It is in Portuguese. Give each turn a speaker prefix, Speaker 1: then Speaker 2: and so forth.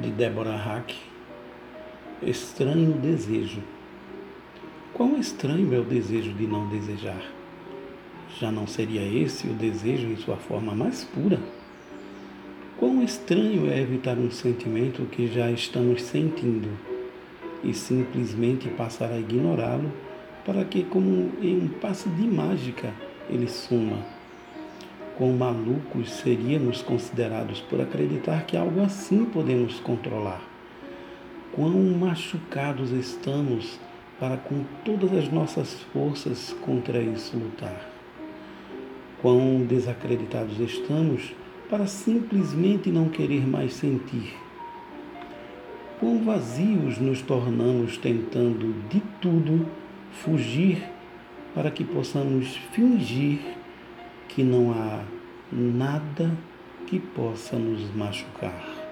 Speaker 1: de Deborah Hack. Estranho desejo. Quão estranho é o desejo de não desejar? Já não seria esse o desejo em sua forma mais pura? Quão estranho é evitar um sentimento que já estamos sentindo e simplesmente passar a ignorá-lo para que, como em um passe de mágica, ele suma. Quão malucos seríamos considerados por acreditar que algo assim podemos controlar. Quão machucados estamos para, com todas as nossas forças, contra isso lutar. Quão desacreditados estamos para simplesmente não querer mais sentir. Quão vazios nos tornamos tentando de tudo fugir para que possamos fingir que não há nada que possa nos machucar.